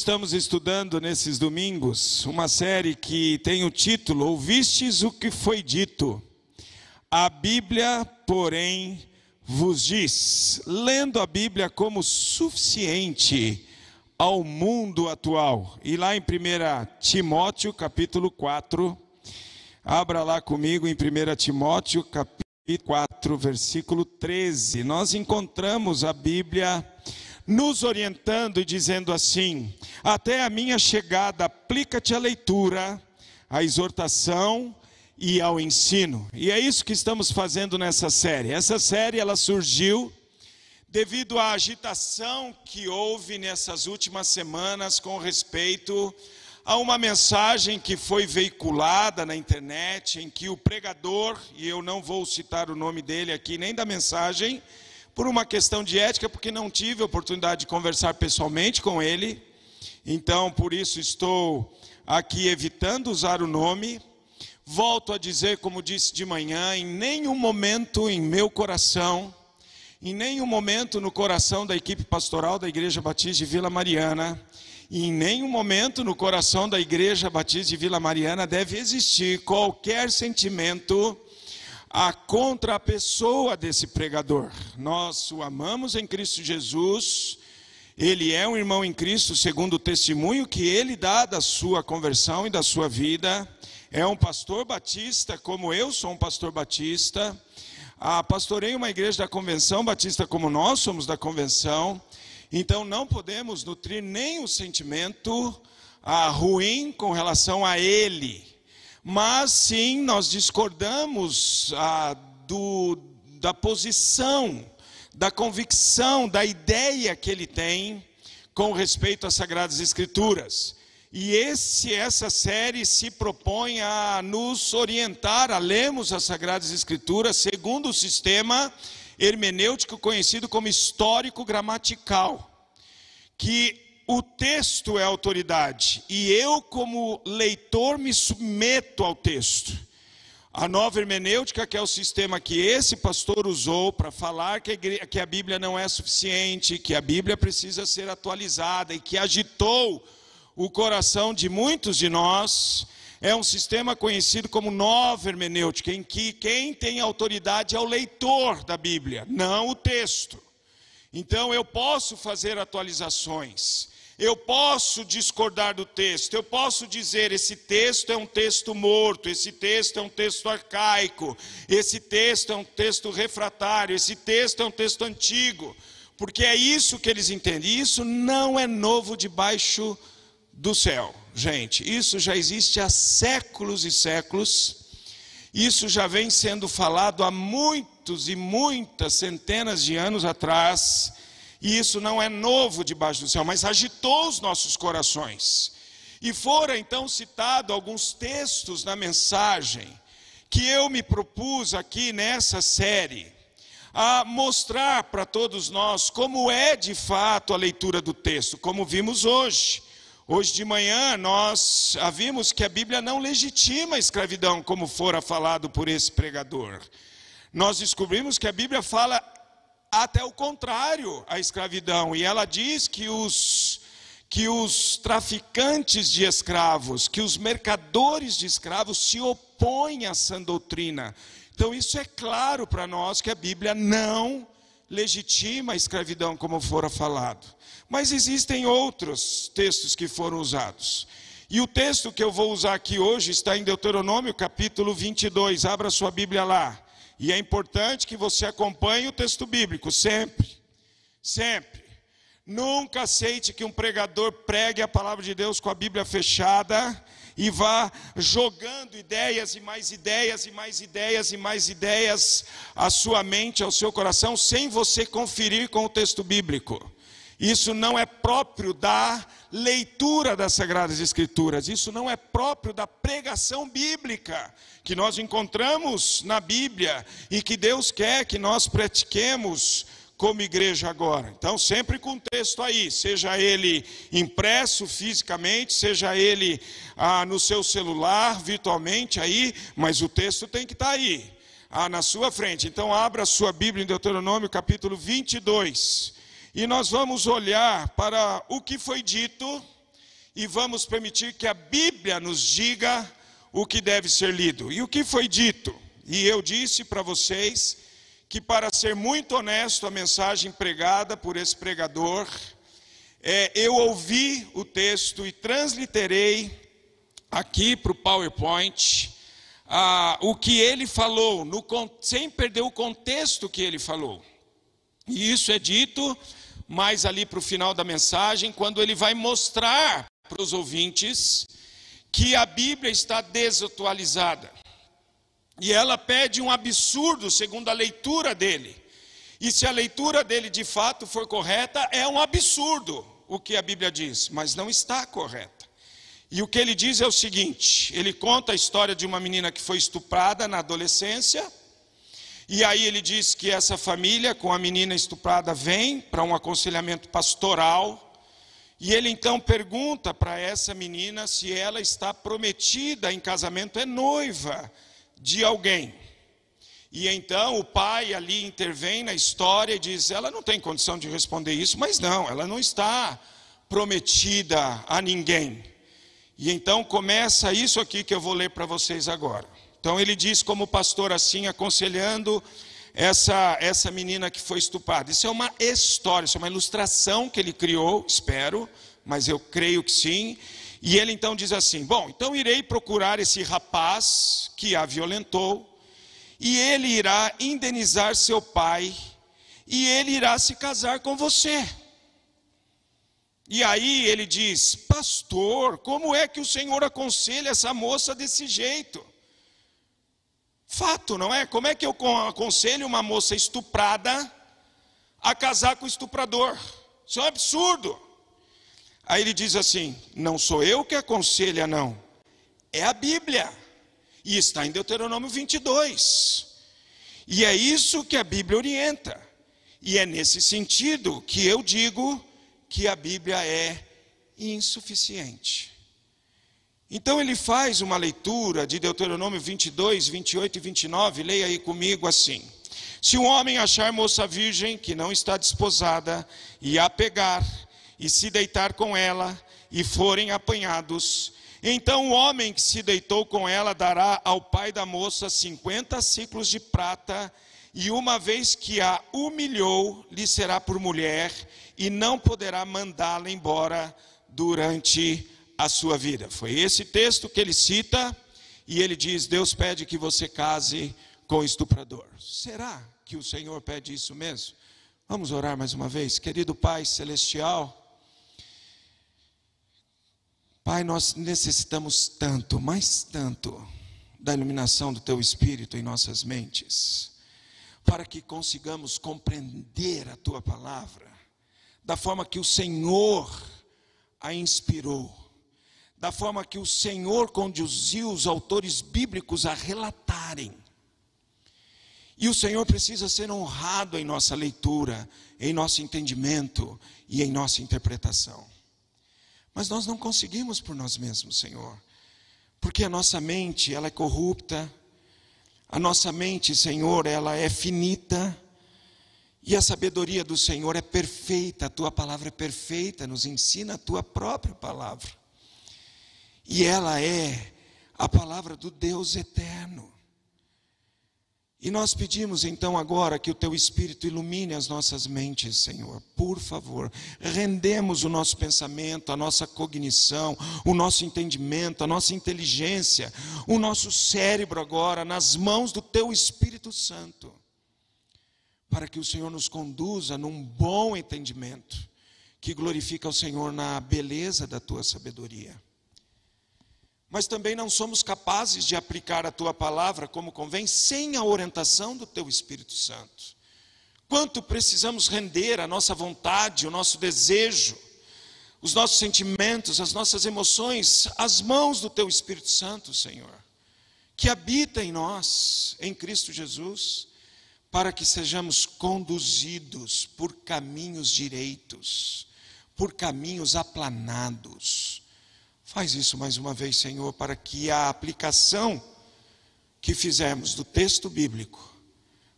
Estamos estudando nesses domingos uma série que tem o título Ouvistes o que foi dito. A Bíblia, porém, vos diz. Lendo a Bíblia como suficiente ao mundo atual. E lá em 1 Timóteo, capítulo 4, abra lá comigo em 1 Timóteo, capítulo 4, versículo 13. Nós encontramos a Bíblia nos orientando e dizendo assim: Até a minha chegada, aplica-te a leitura, a exortação e ao ensino. E é isso que estamos fazendo nessa série. Essa série ela surgiu devido à agitação que houve nessas últimas semanas com respeito a uma mensagem que foi veiculada na internet em que o pregador, e eu não vou citar o nome dele aqui nem da mensagem, por uma questão de ética, porque não tive a oportunidade de conversar pessoalmente com ele, então por isso estou aqui evitando usar o nome. Volto a dizer, como disse de manhã, em nenhum momento em meu coração, em nenhum momento no coração da equipe pastoral da Igreja Batista de Vila Mariana, em nenhum momento no coração da Igreja Batista de Vila Mariana deve existir qualquer sentimento a contra a pessoa desse pregador. Nós o amamos em Cristo Jesus. Ele é um irmão em Cristo, segundo o testemunho que ele dá da sua conversão e da sua vida. É um pastor batista, como eu sou um pastor batista. Ah, pastorei uma igreja da convenção batista, como nós somos da convenção. Então não podemos nutrir nem o sentimento ah, ruim com relação a ele mas sim nós discordamos ah, do, da posição, da convicção, da ideia que ele tem com respeito às Sagradas Escrituras. E esse, essa série se propõe a nos orientar a lermos as Sagradas Escrituras segundo o sistema hermenêutico conhecido como histórico gramatical, que o texto é autoridade e eu, como leitor, me submeto ao texto. A nova hermenêutica, que é o sistema que esse pastor usou para falar que a, igreja, que a Bíblia não é suficiente, que a Bíblia precisa ser atualizada e que agitou o coração de muitos de nós, é um sistema conhecido como nova hermenêutica, em que quem tem autoridade é o leitor da Bíblia, não o texto. Então eu posso fazer atualizações. Eu posso discordar do texto, eu posso dizer: esse texto é um texto morto, esse texto é um texto arcaico, esse texto é um texto refratário, esse texto é um texto antigo, porque é isso que eles entendem. Isso não é novo debaixo do céu, gente. Isso já existe há séculos e séculos. Isso já vem sendo falado há muitos e muitas centenas de anos atrás e isso não é novo debaixo do céu, mas agitou os nossos corações. E foram então citados alguns textos na mensagem que eu me propus aqui nessa série a mostrar para todos nós como é de fato a leitura do texto, como vimos hoje. Hoje de manhã nós vimos que a Bíblia não legitima a escravidão, como fora falado por esse pregador. Nós descobrimos que a Bíblia fala até o contrário à escravidão. E ela diz que os, que os traficantes de escravos, que os mercadores de escravos se opõem a essa doutrina. Então, isso é claro para nós que a Bíblia não legitima a escravidão, como fora falado. Mas existem outros textos que foram usados. E o texto que eu vou usar aqui hoje está em Deuteronômio capítulo 22. Abra sua Bíblia lá. E é importante que você acompanhe o texto bíblico sempre, sempre. Nunca aceite que um pregador pregue a palavra de Deus com a Bíblia fechada e vá jogando ideias e mais ideias e mais ideias e mais ideias à sua mente, ao seu coração, sem você conferir com o texto bíblico. Isso não é próprio da leitura das Sagradas Escrituras, isso não é próprio da pregação bíblica que nós encontramos na Bíblia e que Deus quer que nós pratiquemos como igreja agora. Então, sempre com o texto aí, seja ele impresso fisicamente, seja ele ah, no seu celular, virtualmente aí, mas o texto tem que estar tá aí, ah, na sua frente. Então, abra a sua Bíblia em Deuteronômio capítulo 22. E nós vamos olhar para o que foi dito e vamos permitir que a Bíblia nos diga o que deve ser lido. E o que foi dito? E eu disse para vocês que, para ser muito honesto, a mensagem pregada por esse pregador, é, eu ouvi o texto e transliterei aqui para o PowerPoint o que ele falou, no, sem perder o contexto que ele falou. E isso é dito mais ali para o final da mensagem, quando ele vai mostrar para os ouvintes que a Bíblia está desatualizada. E ela pede um absurdo, segundo a leitura dele. E se a leitura dele de fato for correta, é um absurdo o que a Bíblia diz, mas não está correta. E o que ele diz é o seguinte: ele conta a história de uma menina que foi estuprada na adolescência, e aí ele diz que essa família com a menina estuprada vem para um aconselhamento pastoral, e ele então pergunta para essa menina se ela está prometida em casamento, é noiva de alguém. E então o pai ali intervém na história e diz: ela não tem condição de responder isso, mas não, ela não está prometida a ninguém. E então começa isso aqui que eu vou ler para vocês agora. Então ele diz, como pastor, assim, aconselhando essa, essa menina que foi estuprada. Isso é uma história, isso é uma ilustração que ele criou, espero, mas eu creio que sim. E ele então diz assim: Bom, então irei procurar esse rapaz que a violentou, e ele irá indenizar seu pai, e ele irá se casar com você. E aí ele diz: Pastor, como é que o Senhor aconselha essa moça desse jeito? Fato, não é? Como é que eu aconselho uma moça estuprada a casar com o estuprador? Isso é um absurdo. Aí ele diz assim: Não sou eu que aconselha, não, é a Bíblia. E está em Deuteronômio 22. E é isso que a Bíblia orienta. E é nesse sentido que eu digo que a Bíblia é insuficiente. Então ele faz uma leitura de Deuteronômio 22, 28 e 29, leia aí comigo assim: Se um homem achar moça virgem que não está desposada e a pegar, e se deitar com ela, e forem apanhados, então o homem que se deitou com ela dará ao pai da moça cinquenta ciclos de prata, e uma vez que a humilhou, lhe será por mulher, e não poderá mandá-la embora durante a sua vida. Foi esse texto que ele cita, e ele diz: Deus pede que você case com o estuprador. Será que o Senhor pede isso mesmo? Vamos orar mais uma vez, querido Pai Celestial. Pai, nós necessitamos tanto, mais tanto, da iluminação do Teu Espírito em nossas mentes, para que consigamos compreender a Tua palavra, da forma que o Senhor a inspirou, da forma que o Senhor conduziu os autores bíblicos a relatarem. E o Senhor precisa ser honrado em nossa leitura, em nosso entendimento e em nossa interpretação. Mas nós não conseguimos por nós mesmos, Senhor. Porque a nossa mente, ela é corrupta. A nossa mente, Senhor, ela é finita. E a sabedoria do Senhor é perfeita, a tua palavra é perfeita, nos ensina a tua própria palavra. E ela é a palavra do Deus eterno. E nós pedimos então agora que o teu Espírito ilumine as nossas mentes, Senhor, por favor. Rendemos o nosso pensamento, a nossa cognição, o nosso entendimento, a nossa inteligência, o nosso cérebro agora nas mãos do teu Espírito Santo, para que o Senhor nos conduza num bom entendimento, que glorifica o Senhor na beleza da tua sabedoria mas também não somos capazes de aplicar a tua palavra como convém sem a orientação do teu Espírito Santo. Quanto precisamos render a nossa vontade, o nosso desejo, os nossos sentimentos, as nossas emoções às mãos do Teu Espírito Santo, Senhor, que habita em nós, em Cristo Jesus, para que sejamos conduzidos por caminhos direitos, por caminhos aplanados. Faz isso mais uma vez, Senhor, para que a aplicação que fizermos do texto bíblico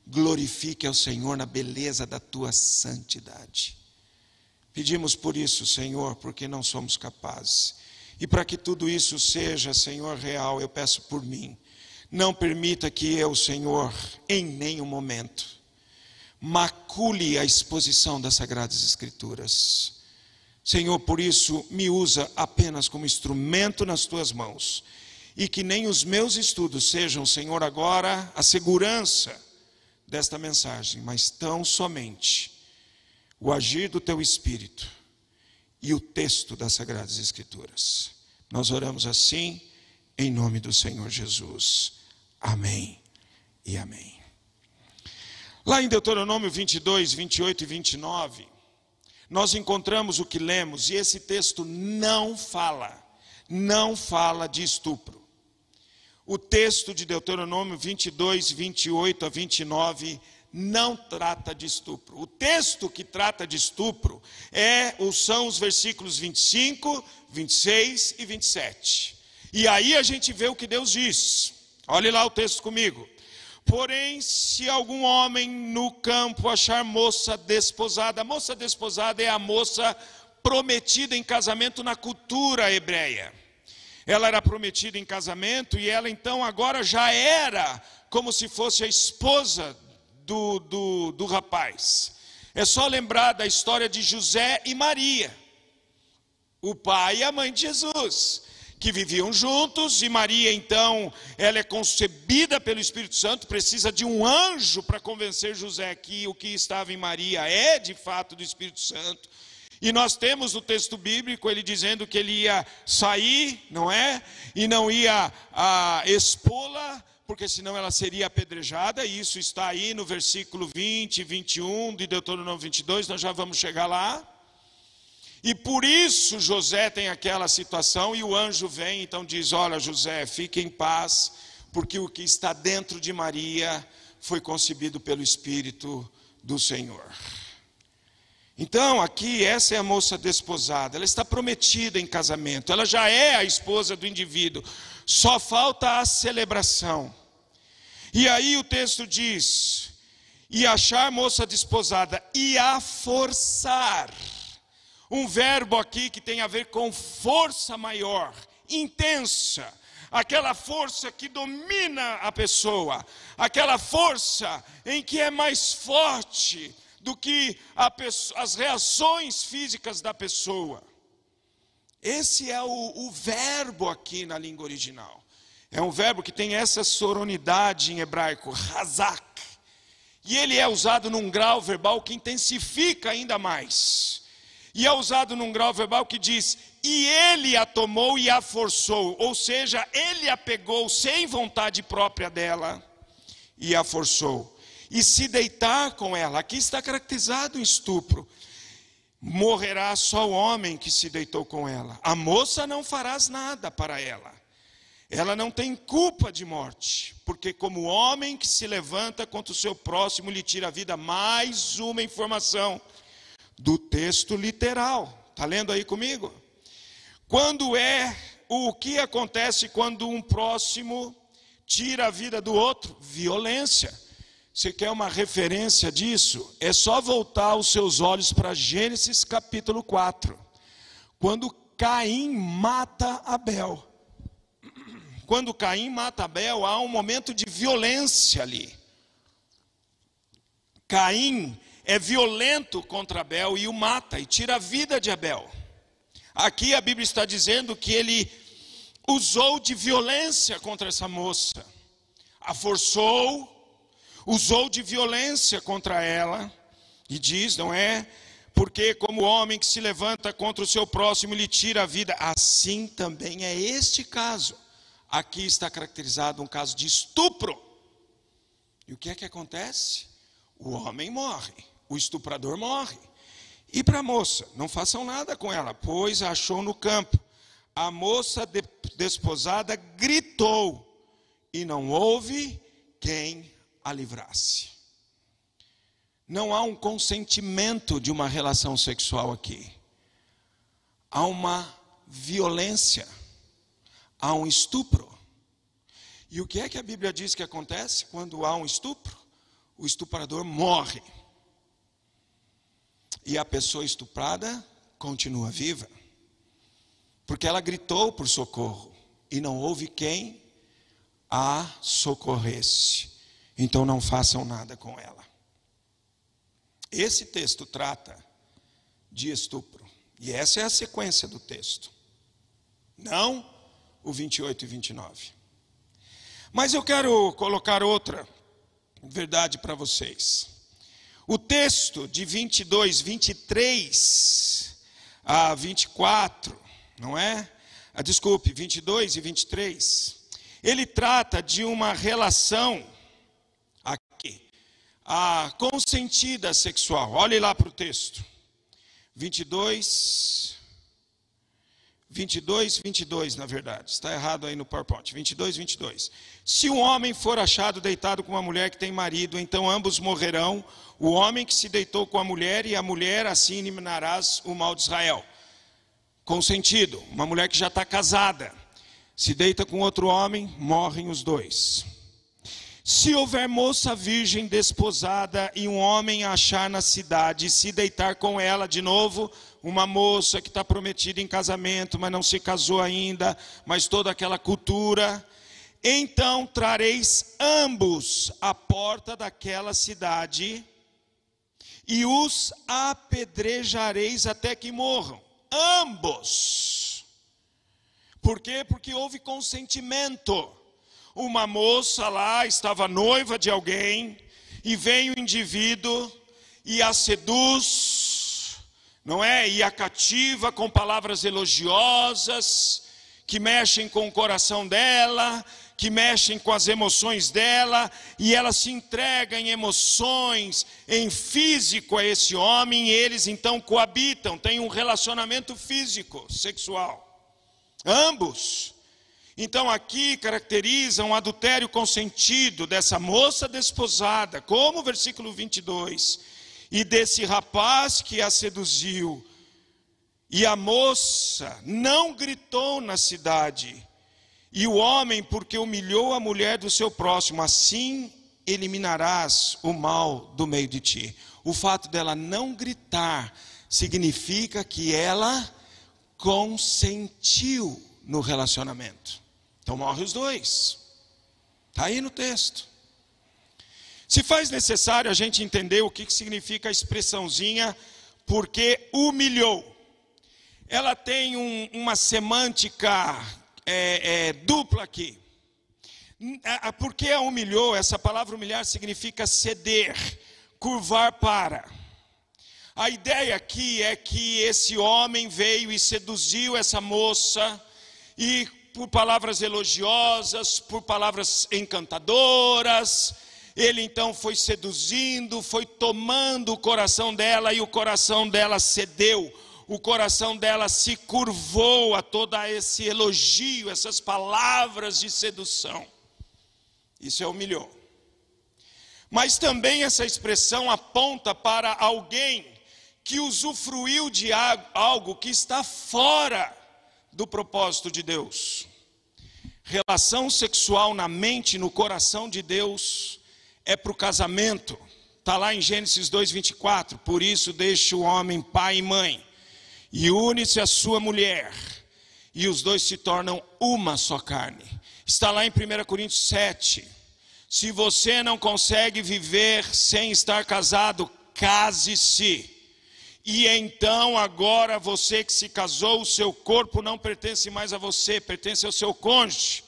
glorifique ao Senhor na beleza da tua santidade. Pedimos por isso, Senhor, porque não somos capazes. E para que tudo isso seja, Senhor, real, eu peço por mim. Não permita que eu, Senhor, em nenhum momento, macule a exposição das Sagradas Escrituras. Senhor, por isso, me usa apenas como instrumento nas tuas mãos. E que nem os meus estudos sejam, Senhor, agora a segurança desta mensagem, mas tão somente o agir do teu espírito e o texto das Sagradas Escrituras. Nós oramos assim, em nome do Senhor Jesus. Amém e amém. Lá em Deuteronômio 22, 28 e 29, nós encontramos o que lemos, e esse texto não fala, não fala de estupro. O texto de Deuteronômio 22, 28 a 29 não trata de estupro. O texto que trata de estupro é, são os versículos 25, 26 e 27. E aí a gente vê o que Deus diz. Olhe lá o texto comigo. Porém, se algum homem no campo achar moça desposada, a moça desposada é a moça prometida em casamento na cultura hebreia. Ela era prometida em casamento e ela então agora já era como se fosse a esposa do, do, do rapaz. É só lembrar da história de José e Maria, o pai e a mãe de Jesus, que viviam juntos, e Maria, então, ela é concebida pelo Espírito Santo, precisa de um anjo para convencer José que o que estava em Maria é de fato do Espírito Santo. E nós temos o texto bíblico ele dizendo que ele ia sair, não é? E não ia expô-la, porque senão ela seria apedrejada, e isso está aí no versículo 20 e 21 de Deuteronômio 22, nós já vamos chegar lá. E por isso José tem aquela situação, e o anjo vem, então diz: Olha, José, fique em paz, porque o que está dentro de Maria foi concebido pelo Espírito do Senhor. Então, aqui, essa é a moça desposada, ela está prometida em casamento, ela já é a esposa do indivíduo, só falta a celebração. E aí o texto diz: e achar moça desposada, e a forçar. Um verbo aqui que tem a ver com força maior, intensa, aquela força que domina a pessoa, aquela força em que é mais forte do que pessoa, as reações físicas da pessoa. Esse é o, o verbo aqui na língua original. É um verbo que tem essa soronidade em hebraico, razak. E ele é usado num grau verbal que intensifica ainda mais. E é usado num grau verbal que diz: e ele a tomou e a forçou, ou seja, ele a pegou sem vontade própria dela e a forçou e se deitar com ela. Aqui está caracterizado o estupro. Morrerá só o homem que se deitou com ela. A moça não farás nada para ela. Ela não tem culpa de morte, porque como homem que se levanta contra o seu próximo lhe tira a vida, mais uma informação do texto literal. Está lendo aí comigo? Quando é o que acontece quando um próximo tira a vida do outro? Violência. Você quer uma referência disso? É só voltar os seus olhos para Gênesis capítulo 4, quando Caim mata Abel. Quando Caim mata Abel, há um momento de violência ali. Caim é violento contra Abel e o mata e tira a vida de Abel. Aqui a Bíblia está dizendo que ele usou de violência contra essa moça, a forçou, usou de violência contra ela, e diz, não é? Porque, como o homem que se levanta contra o seu próximo lhe tira a vida, assim também é este caso. Aqui está caracterizado um caso de estupro. E o que é que acontece? o homem morre, o estuprador morre. E para a moça, não façam nada com ela, pois a achou no campo. A moça desposada gritou, e não houve quem a livrasse. Não há um consentimento de uma relação sexual aqui. Há uma violência, há um estupro. E o que é que a Bíblia diz que acontece quando há um estupro? O estuprador morre. E a pessoa estuprada continua viva. Porque ela gritou por socorro e não houve quem a socorresse. Então não façam nada com ela. Esse texto trata de estupro. E essa é a sequência do texto. Não o 28 e 29. Mas eu quero colocar outra verdade para vocês. O texto de 22, 23 a 24, não é? Ah, desculpe, 22 e 23. Ele trata de uma relação aqui, a consentida sexual. Olhe lá para o texto. 22 22, 22, na verdade. Está errado aí no PowerPoint. 22, 22. Se um homem for achado deitado com uma mulher que tem marido, então ambos morrerão. O homem que se deitou com a mulher e a mulher, assim eliminarás o mal de Israel. Consentido, uma mulher que já está casada, se deita com outro homem, morrem os dois. Se houver moça virgem desposada e um homem achar na cidade e se deitar com ela de novo, uma moça que está prometida em casamento, mas não se casou ainda, mas toda aquela cultura. Então trareis ambos à porta daquela cidade e os apedrejareis até que morram. Ambos. Por quê? Porque houve consentimento. Uma moça lá estava noiva de alguém e vem o indivíduo e a seduz não é? E a cativa com palavras elogiosas, que mexem com o coração dela, que mexem com as emoções dela, e ela se entrega em emoções, em físico a esse homem, e eles então coabitam, têm um relacionamento físico, sexual. Ambos. Então aqui caracteriza um adultério consentido dessa moça desposada, como o versículo 22 e desse rapaz que a seduziu. E a moça não gritou na cidade, e o homem, porque humilhou a mulher do seu próximo, assim eliminarás o mal do meio de ti. O fato dela não gritar significa que ela consentiu no relacionamento. Então morre os dois. Está aí no texto. Se faz necessário a gente entender o que significa a expressãozinha, porque humilhou. Ela tem um, uma semântica é, é, dupla aqui. Porque a humilhou, essa palavra humilhar significa ceder, curvar para. A ideia aqui é que esse homem veio e seduziu essa moça, e por palavras elogiosas, por palavras encantadoras, ele então foi seduzindo, foi tomando o coração dela e o coração dela cedeu. O coração dela se curvou a todo esse elogio, essas palavras de sedução. Isso é humilhou. Mas também essa expressão aponta para alguém que usufruiu de algo que está fora do propósito de Deus. Relação sexual na mente, no coração de Deus, é para o casamento. Está lá em Gênesis 2,24. Por isso deixa o homem pai e mãe, e une-se a sua mulher, e os dois se tornam uma só carne. Está lá em 1 Coríntios 7. Se você não consegue viver sem estar casado, case-se. E então, agora você que se casou, o seu corpo não pertence mais a você, pertence ao seu cônjuge.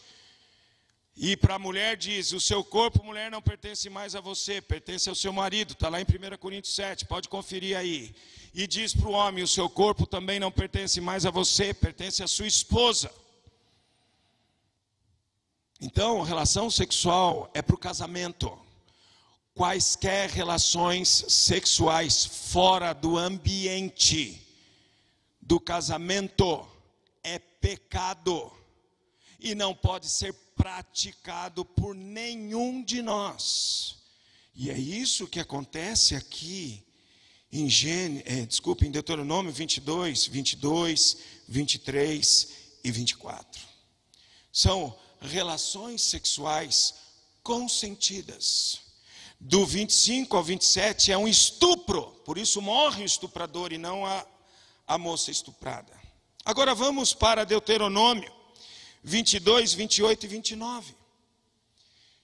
E para a mulher diz: o seu corpo, mulher, não pertence mais a você, pertence ao seu marido. Está lá em 1 Coríntios 7, pode conferir aí. E diz para o homem: o seu corpo também não pertence mais a você, pertence à sua esposa. Então, relação sexual é para o casamento. quaisquer relações sexuais fora do ambiente do casamento é pecado e não pode ser praticado por nenhum de nós. E é isso que acontece aqui em Gênesis, é, desculpa, em Deuteronômio 22, 22, 23 e 24. São relações sexuais consentidas. Do 25 ao 27 é um estupro, por isso morre o estuprador e não a, a moça estuprada. Agora vamos para Deuteronômio 22, 28 e 29.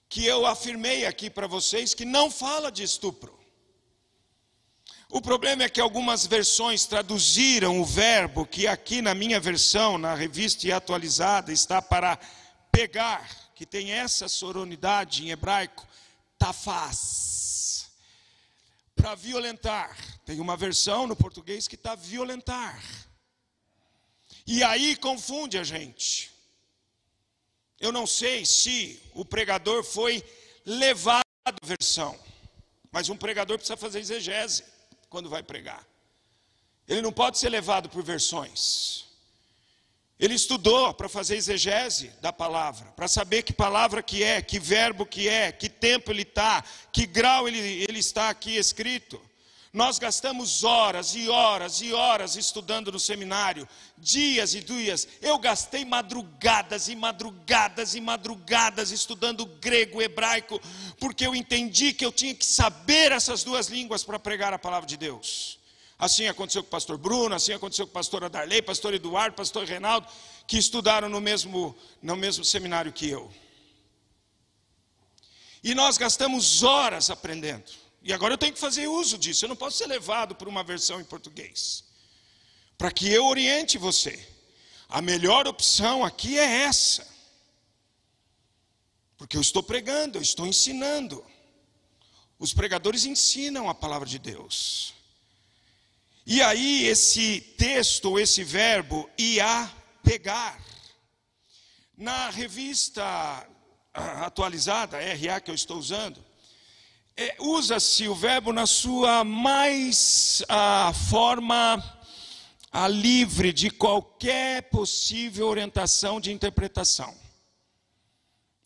Que eu afirmei aqui para vocês que não fala de estupro. O problema é que algumas versões traduziram o verbo que aqui na minha versão, na revista e atualizada, está para pegar, que tem essa soronidade em hebraico, tafaz. Para violentar. Tem uma versão no português que está violentar. E aí confunde a gente. Eu não sei se o pregador foi levado à versão, mas um pregador precisa fazer exegese quando vai pregar. Ele não pode ser levado por versões. Ele estudou para fazer exegese da palavra, para saber que palavra que é, que verbo que é, que tempo ele está, que grau ele, ele está aqui escrito. Nós gastamos horas e horas e horas estudando no seminário, dias e dias. Eu gastei madrugadas e madrugadas e madrugadas estudando grego, hebraico, porque eu entendi que eu tinha que saber essas duas línguas para pregar a palavra de Deus. Assim aconteceu com o pastor Bruno, assim aconteceu com a pastora Darley, pastor Eduardo, pastor Reinaldo, que estudaram no mesmo, no mesmo seminário que eu. E nós gastamos horas aprendendo. E agora eu tenho que fazer uso disso. Eu não posso ser levado por uma versão em português. Para que eu oriente você. A melhor opção aqui é essa. Porque eu estou pregando, eu estou ensinando. Os pregadores ensinam a palavra de Deus. E aí, esse texto, esse verbo, ia pegar. Na revista ah, atualizada, RA que eu estou usando, é, usa-se o verbo na sua mais a forma a livre de qualquer possível orientação de interpretação.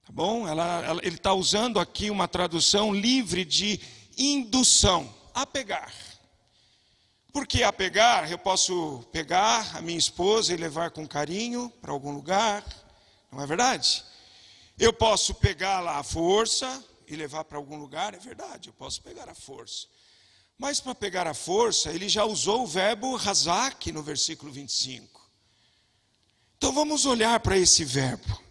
Tá bom? Ela, ela, ele está usando aqui uma tradução livre de indução, a pegar. Porque a pegar, eu posso pegar a minha esposa e levar com carinho para algum lugar, não é verdade? Eu posso pegá-la à força e levar para algum lugar, é verdade, eu posso pegar à força. Mas para pegar à força, ele já usou o verbo razak no versículo 25. Então vamos olhar para esse verbo.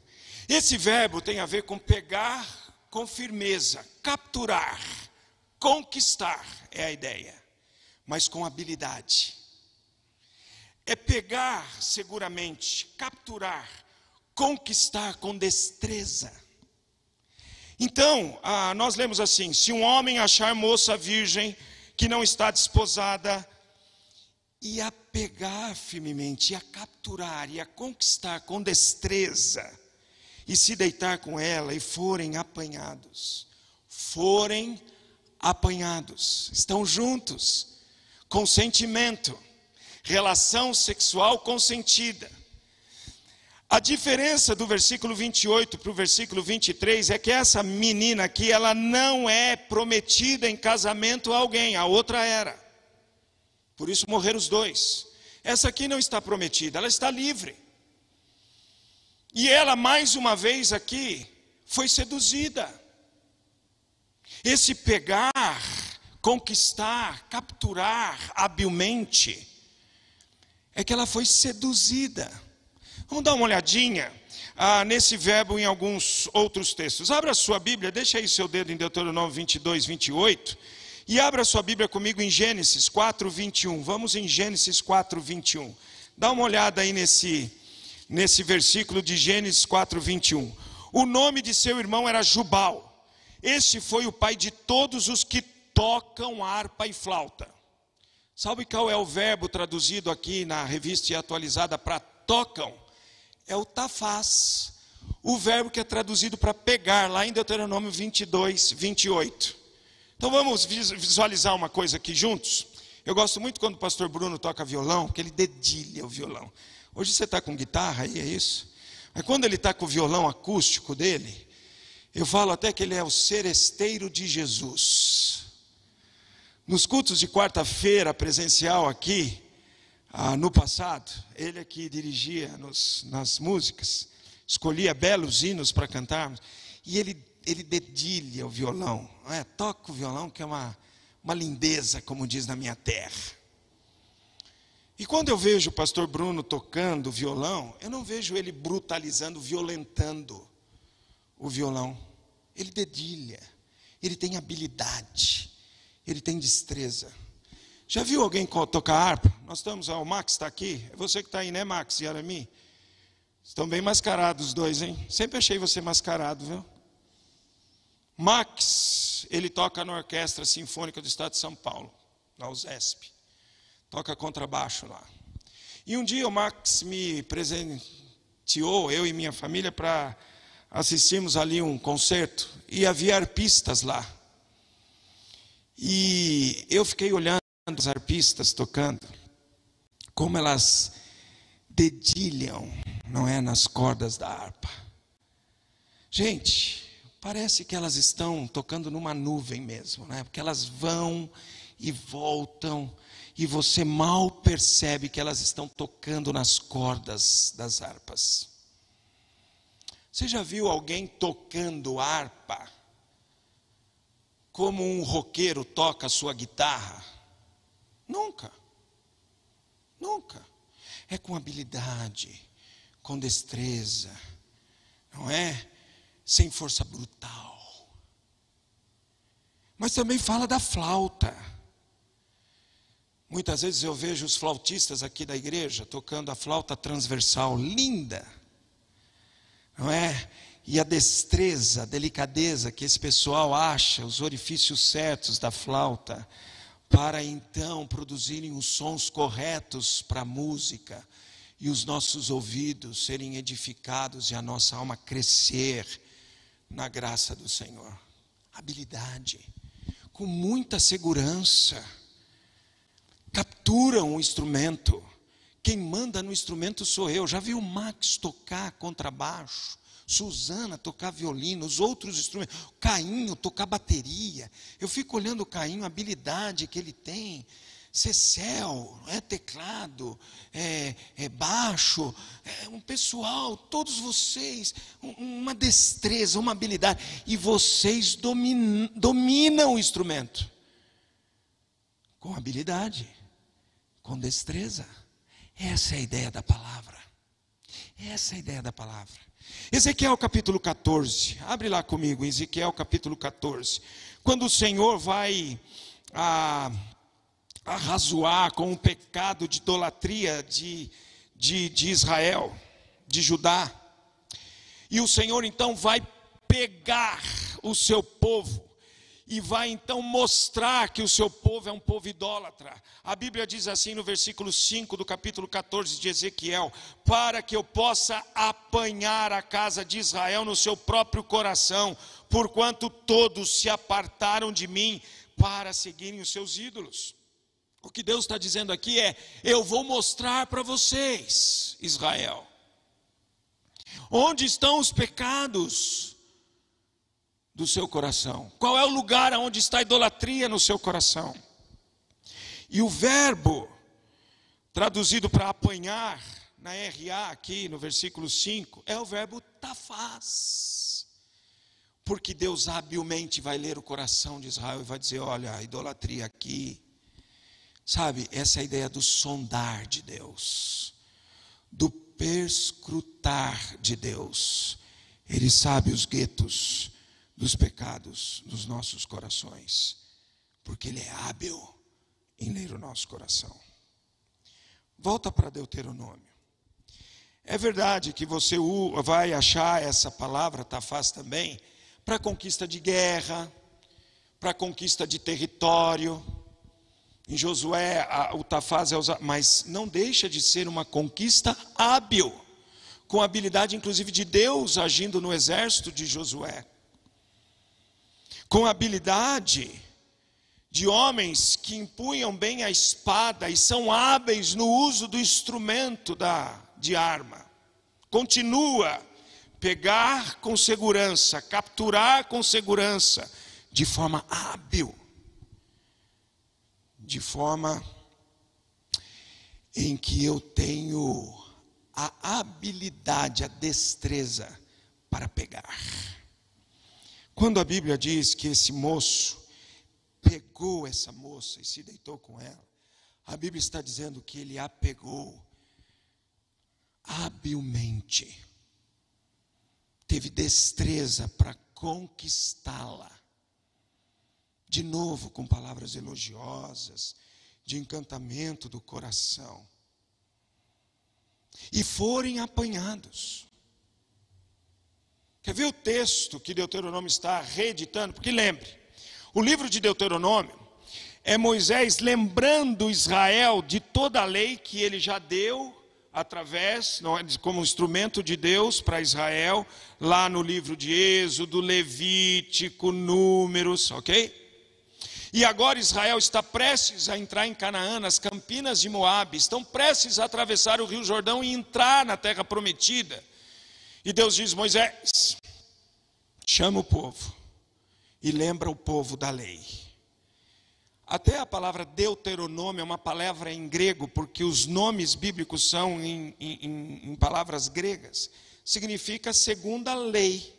Esse verbo tem a ver com pegar com firmeza, capturar, conquistar, é a ideia mas com habilidade. É pegar seguramente, capturar, conquistar com destreza. Então, ah, nós lemos assim: se um homem achar moça virgem que não está desposada, e a pegar firmemente, e a capturar, e a conquistar com destreza, e se deitar com ela, e forem apanhados, forem apanhados, estão juntos, consentimento, relação sexual consentida. A diferença do versículo 28 para o versículo 23 é que essa menina aqui, ela não é prometida em casamento a alguém, a outra era. Por isso morreram os dois. Essa aqui não está prometida, ela está livre. E ela, mais uma vez aqui, foi seduzida. Esse pegar conquistar, capturar habilmente, é que ela foi seduzida. Vamos dar uma olhadinha ah, nesse verbo em alguns outros textos. Abra sua Bíblia, deixa aí seu dedo em Deuteronômio 22, 28. E abra sua Bíblia comigo em Gênesis 4, 21. Vamos em Gênesis 4, 21. Dá uma olhada aí nesse, nesse versículo de Gênesis 4, 21. O nome de seu irmão era Jubal. Este foi o pai de todos os que tocam harpa e flauta. Sabe qual é o verbo traduzido aqui na revista atualizada para tocam? É o tafaz. O verbo que é traduzido para pegar, lá em Deuteronômio 22, 28. Então vamos visualizar uma coisa aqui juntos. Eu gosto muito quando o pastor Bruno toca violão, porque ele dedilha o violão. Hoje você está com guitarra aí, é isso? Mas quando ele está com o violão acústico dele, eu falo até que ele é o seresteiro de Jesus. Nos cultos de quarta-feira presencial aqui, ah, no passado, ele é que dirigia nos, nas músicas, escolhia belos hinos para cantarmos, e ele, ele dedilha o violão, é? toca o violão, que é uma, uma lindeza, como diz na minha terra. E quando eu vejo o pastor Bruno tocando violão, eu não vejo ele brutalizando, violentando o violão. Ele dedilha, ele tem habilidade, ele tem destreza. Já viu alguém tocar harpa? Nós estamos, o Max está aqui. É você que está aí, né, Max e Arami? Estão bem mascarados os dois, hein? Sempre achei você mascarado, viu? Max, ele toca na Orquestra Sinfônica do Estado de São Paulo, na USESP toca contrabaixo lá. E um dia o Max me presenteou, eu e minha família, para assistirmos ali um concerto. E havia arpistas lá. E eu fiquei olhando as arpistas tocando, como elas dedilham, não é, nas cordas da harpa. Gente, parece que elas estão tocando numa nuvem mesmo, né? Porque elas vão e voltam e você mal percebe que elas estão tocando nas cordas das harpas. Você já viu alguém tocando harpa? Como um roqueiro toca sua guitarra? Nunca. Nunca. É com habilidade, com destreza, não é? Sem força brutal. Mas também fala da flauta. Muitas vezes eu vejo os flautistas aqui da igreja tocando a flauta transversal, linda, não é? E a destreza, a delicadeza que esse pessoal acha, os orifícios certos da flauta, para então produzirem os sons corretos para a música e os nossos ouvidos serem edificados e a nossa alma crescer na graça do Senhor. Habilidade, com muita segurança capturam o instrumento. Quem manda no instrumento sou eu. Já vi o Max tocar contrabaixo, Suzana tocar violino, os outros instrumentos, Cainho tocar bateria. Eu fico olhando o Cainho, a habilidade que ele tem. Cecel, é teclado, é, é baixo, é um pessoal, todos vocês, uma destreza, uma habilidade, e vocês dominam, dominam o instrumento com habilidade com destreza. Essa é a ideia da palavra. Essa é a ideia da palavra. Ezequiel capítulo 14, abre lá comigo, Ezequiel capítulo 14. Quando o Senhor vai a, arrazoar com o pecado de idolatria de, de, de Israel, de Judá, e o Senhor então vai pegar o seu povo e vai então mostrar que o seu povo é um povo idólatra. A Bíblia diz assim no versículo 5 do capítulo 14 de Ezequiel: Para que eu possa apanhar a casa de Israel no seu próprio coração, porquanto todos se apartaram de mim para seguirem os seus ídolos. O que Deus está dizendo aqui é: Eu vou mostrar para vocês, Israel, onde estão os pecados do seu coração? Qual é o lugar onde está a idolatria no seu coração? E o verbo, traduzido para apanhar, na RA aqui no versículo 5, é o verbo tafaz. Porque Deus habilmente vai ler o coração de Israel e vai dizer: olha, a idolatria aqui. Sabe, essa é a ideia do sondar de Deus, do perscrutar de Deus. Ele sabe os guetos, dos pecados dos nossos corações, porque Ele é hábil em ler o nosso coração. Volta para Deuteronômio. É verdade que você vai achar essa palavra, tafaz também, para conquista de guerra, para conquista de território. Em Josué, o tafaz é usado, mas não deixa de ser uma conquista hábil, com habilidade inclusive de Deus agindo no exército de Josué com habilidade de homens que empunham bem a espada e são hábeis no uso do instrumento da, de arma. Continua pegar com segurança, capturar com segurança, de forma hábil, de forma em que eu tenho a habilidade, a destreza para pegar. Quando a Bíblia diz que esse moço pegou essa moça e se deitou com ela, a Bíblia está dizendo que ele a pegou habilmente, teve destreza para conquistá-la. De novo, com palavras elogiosas, de encantamento do coração. E forem apanhados. Quer ver o texto que Deuteronômio está reeditando? Porque lembre, o livro de Deuteronômio é Moisés lembrando Israel de toda a lei que ele já deu através, é, como instrumento de Deus para Israel, lá no livro de Êxodo, Levítico, Números, ok? E agora Israel está prestes a entrar em Canaã, nas campinas de Moabe, estão prestes a atravessar o rio Jordão e entrar na terra prometida. E Deus diz: Moisés, chama o povo e lembra o povo da lei. Até a palavra Deuteronômio é uma palavra em grego, porque os nomes bíblicos são em, em, em palavras gregas. Significa segunda lei,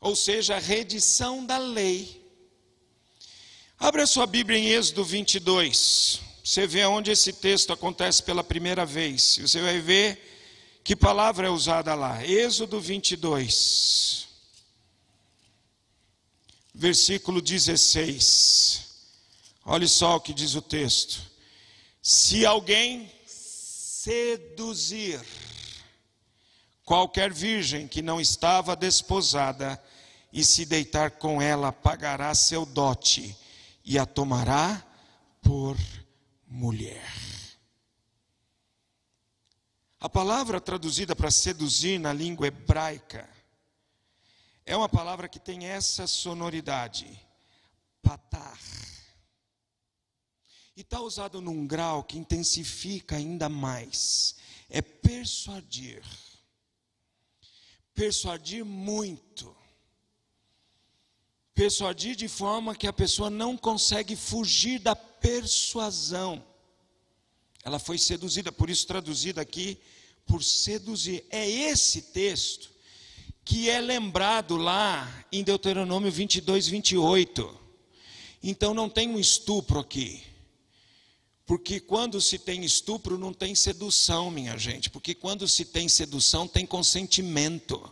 ou seja, redição da lei. Abra sua Bíblia em Êxodo 22. Você vê onde esse texto acontece pela primeira vez. Você vai ver que palavra é usada lá? Êxodo 22, versículo 16. Olha só o que diz o texto. Se alguém seduzir qualquer virgem que não estava desposada e se deitar com ela, pagará seu dote e a tomará por mulher. A palavra traduzida para seduzir na língua hebraica é uma palavra que tem essa sonoridade, patar. E está usado num grau que intensifica ainda mais. É persuadir. Persuadir muito. Persuadir de forma que a pessoa não consegue fugir da persuasão. Ela foi seduzida, por isso traduzida aqui por seduzir. É esse texto que é lembrado lá em Deuteronômio 22, 28. Então não tem um estupro aqui. Porque quando se tem estupro, não tem sedução, minha gente. Porque quando se tem sedução, tem consentimento.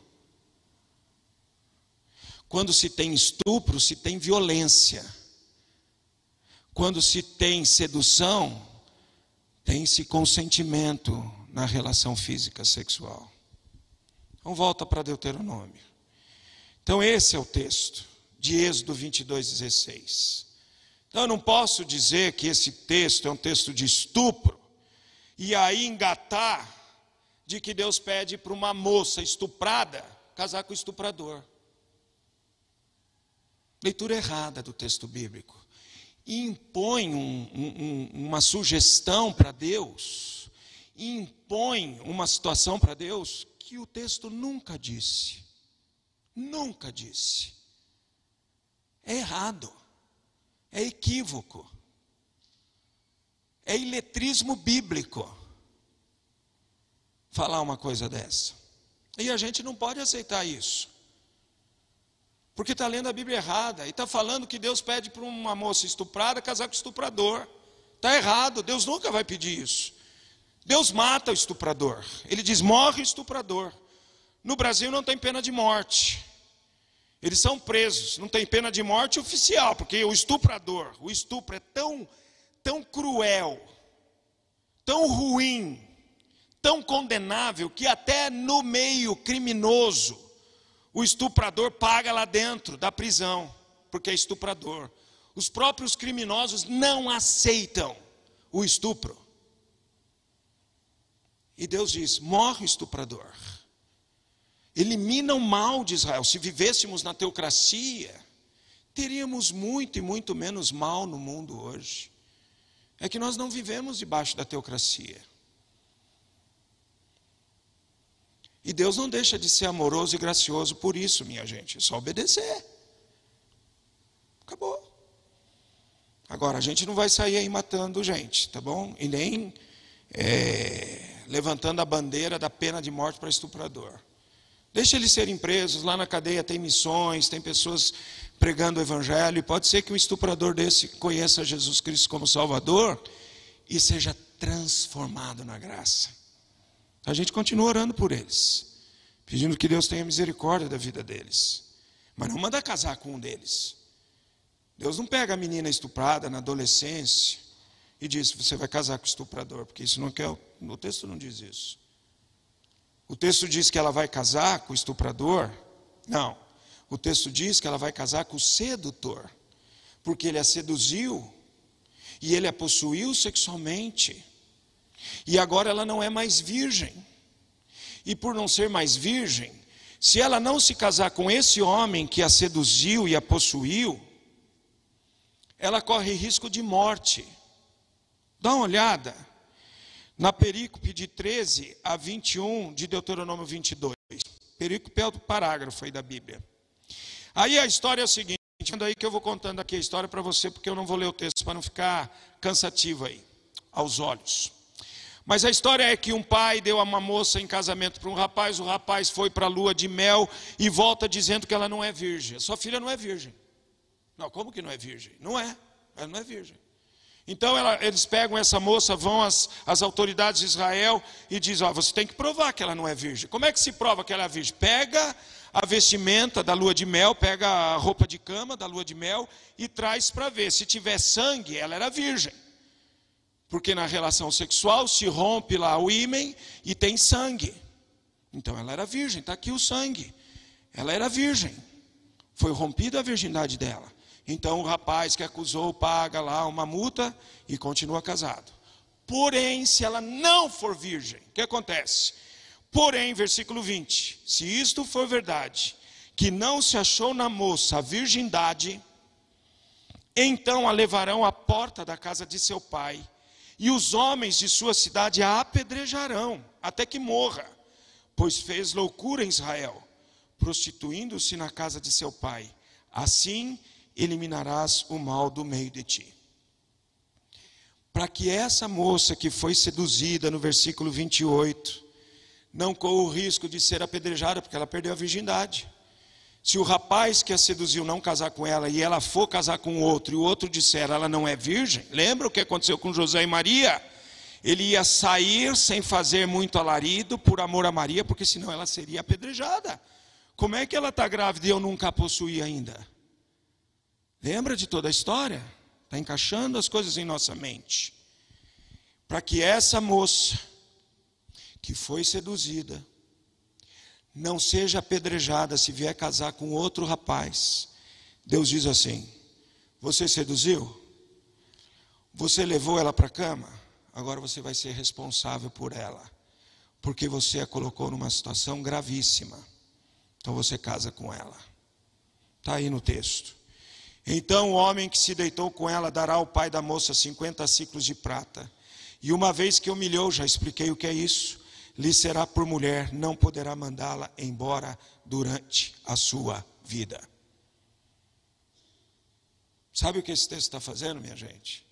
Quando se tem estupro, se tem violência. Quando se tem sedução, tem-se consentimento na relação física sexual. Então volta para Deuteronômio. Então esse é o texto de Êxodo 22, 16. Então eu não posso dizer que esse texto é um texto de estupro e aí engatar de que Deus pede para uma moça estuprada casar com o estuprador. Leitura errada do texto bíblico impõe um, um, uma sugestão para Deus, impõe uma situação para Deus que o texto nunca disse. Nunca disse. É errado. É equívoco. É iletrismo bíblico. Falar uma coisa dessa. E a gente não pode aceitar isso. Porque está lendo a Bíblia errada e está falando que Deus pede para uma moça estuprada casar com estuprador. Está errado, Deus nunca vai pedir isso. Deus mata o estuprador. Ele diz: morre o estuprador. No Brasil não tem pena de morte. Eles são presos, não tem pena de morte oficial, porque o estuprador, o estupro é tão, tão cruel, tão ruim, tão condenável, que até no meio criminoso, o estuprador paga lá dentro da prisão, porque é estuprador. Os próprios criminosos não aceitam o estupro. E Deus diz: morre o estuprador. Elimina o mal de Israel. Se vivêssemos na teocracia, teríamos muito e muito menos mal no mundo hoje. É que nós não vivemos debaixo da teocracia. E Deus não deixa de ser amoroso e gracioso por isso, minha gente. É só obedecer. Acabou. Agora, a gente não vai sair aí matando gente, tá bom? E nem é, levantando a bandeira da pena de morte para estuprador. Deixa eles serem presos. Lá na cadeia tem missões, tem pessoas pregando o evangelho. E pode ser que um estuprador desse conheça Jesus Cristo como Salvador e seja transformado na graça. A gente continua orando por eles, pedindo que Deus tenha misericórdia da vida deles. Mas não manda casar com um deles. Deus não pega a menina estuprada na adolescência e diz: você vai casar com o estuprador, porque isso não quer. O texto não diz isso. O texto diz que ela vai casar com o estuprador? Não. O texto diz que ela vai casar com o sedutor, porque ele a seduziu e ele a possuiu sexualmente. E agora ela não é mais virgem. E por não ser mais virgem, se ela não se casar com esse homem que a seduziu e a possuiu, ela corre risco de morte. Dá uma olhada na perícope de 13 a 21 de Deuteronômio 22. Perícope é o parágrafo aí da Bíblia. Aí a história é a seguinte, vendo aí que eu vou contando aqui a história para você, porque eu não vou ler o texto para não ficar cansativo aí, aos olhos. Mas a história é que um pai deu uma moça em casamento para um rapaz, o rapaz foi para a lua de mel e volta dizendo que ela não é virgem. Sua filha não é virgem. Não, como que não é virgem? Não é, ela não é virgem. Então ela, eles pegam essa moça, vão às, às autoridades de Israel e dizem: ó, você tem que provar que ela não é virgem. Como é que se prova que ela é virgem? Pega a vestimenta da lua de mel, pega a roupa de cama da lua de mel e traz para ver. Se tiver sangue, ela era virgem. Porque na relação sexual se rompe lá o ímen e tem sangue. Então ela era virgem, está aqui o sangue. Ela era virgem. Foi rompida a virgindade dela. Então o rapaz que acusou paga lá uma multa e continua casado. Porém, se ela não for virgem, o que acontece? Porém, versículo 20: se isto for verdade, que não se achou na moça a virgindade, então a levarão à porta da casa de seu pai e os homens de sua cidade a apedrejarão até que morra, pois fez loucura em Israel, prostituindo-se na casa de seu pai. Assim eliminarás o mal do meio de ti. Para que essa moça que foi seduzida no versículo 28 não corra o risco de ser apedrejada, porque ela perdeu a virgindade. Se o rapaz que a seduziu não casar com ela e ela for casar com outro e o outro disser ela não é virgem, lembra o que aconteceu com José e Maria? Ele ia sair sem fazer muito alarido por amor a Maria, porque senão ela seria apedrejada. Como é que ela está grávida e eu nunca a possuí ainda? Lembra de toda a história? Está encaixando as coisas em nossa mente. Para que essa moça que foi seduzida, não seja apedrejada se vier casar com outro rapaz. Deus diz assim: Você seduziu? Você levou ela para a cama? Agora você vai ser responsável por ela, porque você a colocou numa situação gravíssima. Então você casa com ela. Está aí no texto. Então o homem que se deitou com ela dará ao pai da moça 50 ciclos de prata. E uma vez que humilhou, já expliquei o que é isso lhe será por mulher, não poderá mandá-la embora durante a sua vida. Sabe o que esse texto está fazendo, minha gente?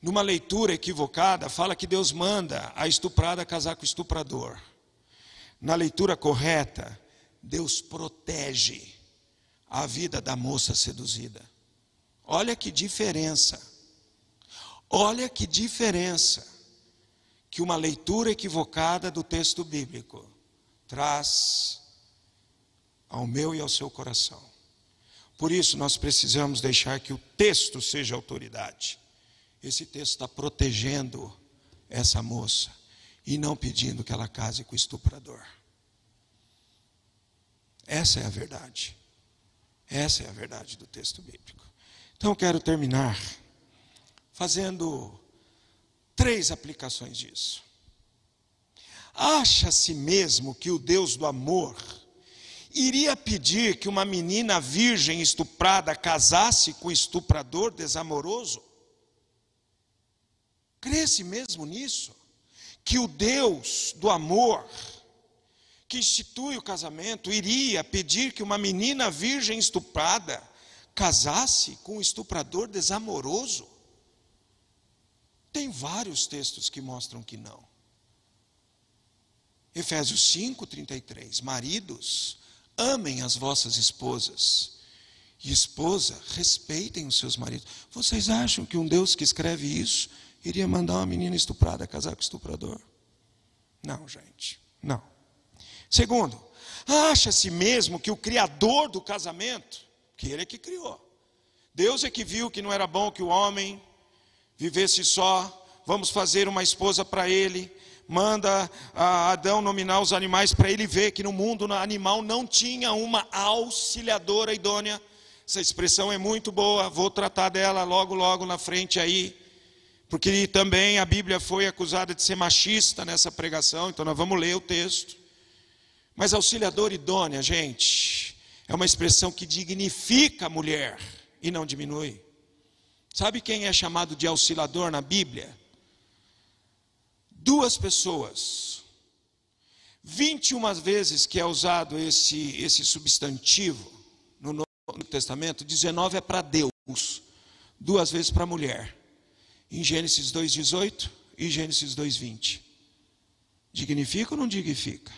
Numa leitura equivocada, fala que Deus manda a estuprada casar com o estuprador. Na leitura correta, Deus protege a vida da moça seduzida. Olha que diferença. Olha que diferença que uma leitura equivocada do texto bíblico traz ao meu e ao seu coração. Por isso, nós precisamos deixar que o texto seja autoridade. Esse texto está protegendo essa moça e não pedindo que ela case com o estuprador. Essa é a verdade. Essa é a verdade do texto bíblico. Então, quero terminar fazendo três aplicações disso. Acha-se mesmo que o Deus do amor iria pedir que uma menina virgem estuprada casasse com estuprador desamoroso? Cresce mesmo nisso? Que o Deus do amor, que institui o casamento, iria pedir que uma menina virgem estuprada casasse com um estuprador desamoroso? Tem vários textos que mostram que não. Efésios 5, 33. Maridos, amem as vossas esposas. E esposa, respeitem os seus maridos. Vocês acham que um Deus que escreve isso iria mandar uma menina estuprada casar com estuprador? Não, gente, não. Segundo, acha-se mesmo que o criador do casamento, que ele é que criou, Deus é que viu que não era bom que o homem vivesse só, vamos fazer uma esposa para ele, manda Adão nominar os animais para ele ver que no mundo animal não tinha uma auxiliadora idônea. Essa expressão é muito boa, vou tratar dela logo, logo na frente aí, porque também a Bíblia foi acusada de ser machista nessa pregação, então nós vamos ler o texto. Mas auxiliadora idônea, gente, é uma expressão que dignifica a mulher e não diminui. Sabe quem é chamado de auxiliador na Bíblia? Duas pessoas. 21 vezes que é usado esse, esse substantivo no Novo Testamento, 19 é para Deus, duas vezes para a mulher. Em Gênesis 2,18 e Gênesis 2,20. Dignifica ou não dignifica?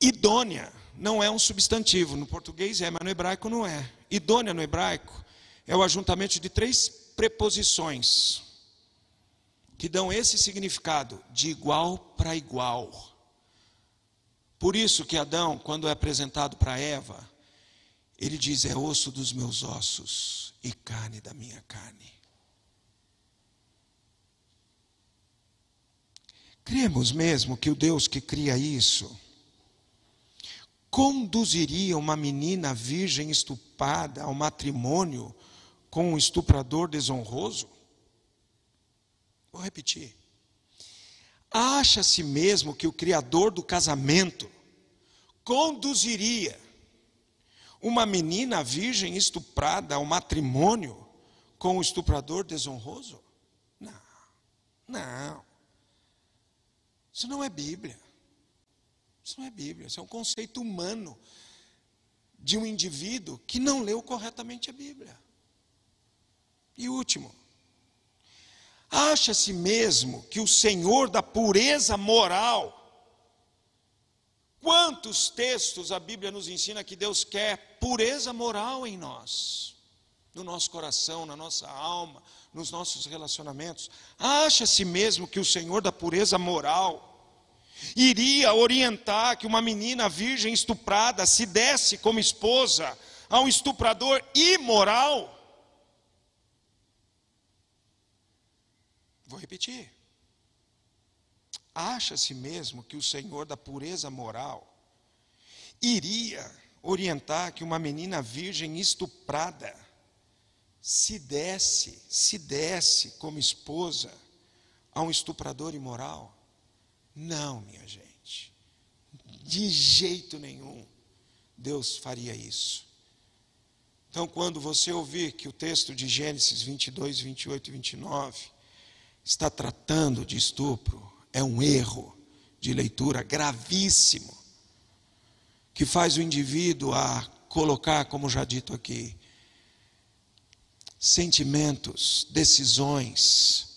Idônea não é um substantivo, no português é, mas no hebraico não é. Idônea no hebraico é o ajuntamento de três preposições que dão esse significado de igual para igual. Por isso que Adão, quando é apresentado para Eva, ele diz: é osso dos meus ossos e carne da minha carne. Cremos mesmo que o Deus que cria isso conduziria uma menina virgem estupada ao matrimônio com um estuprador desonroso? Vou repetir. Acha-se mesmo que o Criador do casamento conduziria uma menina virgem estuprada ao matrimônio com um estuprador desonroso? Não, não. Isso não é Bíblia. Isso não é Bíblia. Isso é um conceito humano de um indivíduo que não leu corretamente a Bíblia. E último, acha-se mesmo que o Senhor da pureza moral, quantos textos a Bíblia nos ensina que Deus quer pureza moral em nós, no nosso coração, na nossa alma, nos nossos relacionamentos? Acha-se mesmo que o Senhor da pureza moral iria orientar que uma menina virgem estuprada se desse como esposa a um estuprador imoral? Vou repetir. Acha-se mesmo que o Senhor da pureza moral iria orientar que uma menina virgem estuprada se desse, se desse como esposa a um estuprador imoral? Não, minha gente. De jeito nenhum Deus faria isso. Então, quando você ouvir que o texto de Gênesis 22, 28 e 29 está tratando de estupro é um erro de leitura gravíssimo, que faz o indivíduo a colocar, como já dito aqui, sentimentos, decisões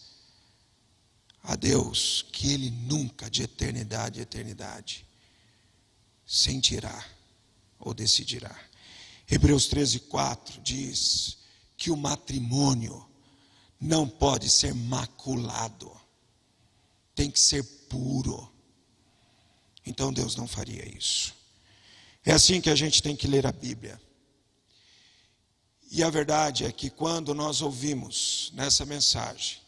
a Deus que Ele nunca, de eternidade a eternidade, sentirá ou decidirá. Hebreus 13, 4 diz que o matrimônio não pode ser maculado, tem que ser puro. Então Deus não faria isso. É assim que a gente tem que ler a Bíblia. E a verdade é que quando nós ouvimos nessa mensagem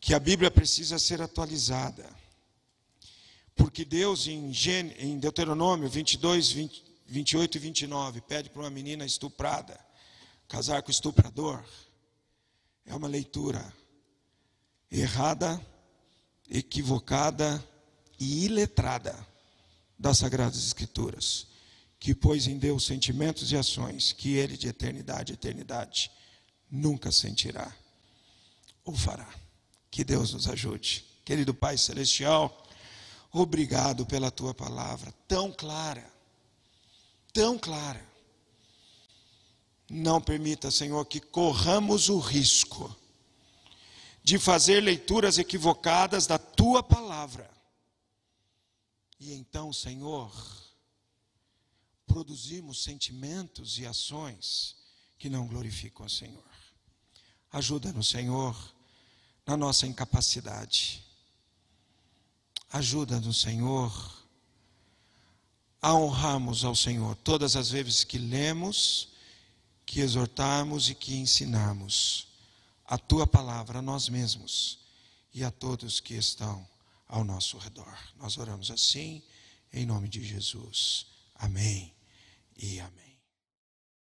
que a Bíblia precisa ser atualizada, porque Deus em, Deuteronômio 22, 20, 28 e 29 pede para uma menina estuprada casar com o estuprador é uma leitura errada, equivocada e iletrada das Sagradas Escrituras, que pôs em Deus sentimentos e ações que ele de eternidade a eternidade nunca sentirá ou fará. Que Deus nos ajude. Querido Pai Celestial, obrigado pela tua palavra tão clara, tão clara. Não permita, Senhor, que corramos o risco de fazer leituras equivocadas da tua palavra. E então, Senhor, produzimos sentimentos e ações que não glorificam o Senhor. Ajuda-nos, Senhor, na nossa incapacidade. Ajuda-nos, Senhor, a honrarmos ao Senhor todas as vezes que lemos, que exortarmos e que ensinarmos a tua palavra a nós mesmos e a todos que estão ao nosso redor. Nós oramos assim, em nome de Jesus. Amém e amém.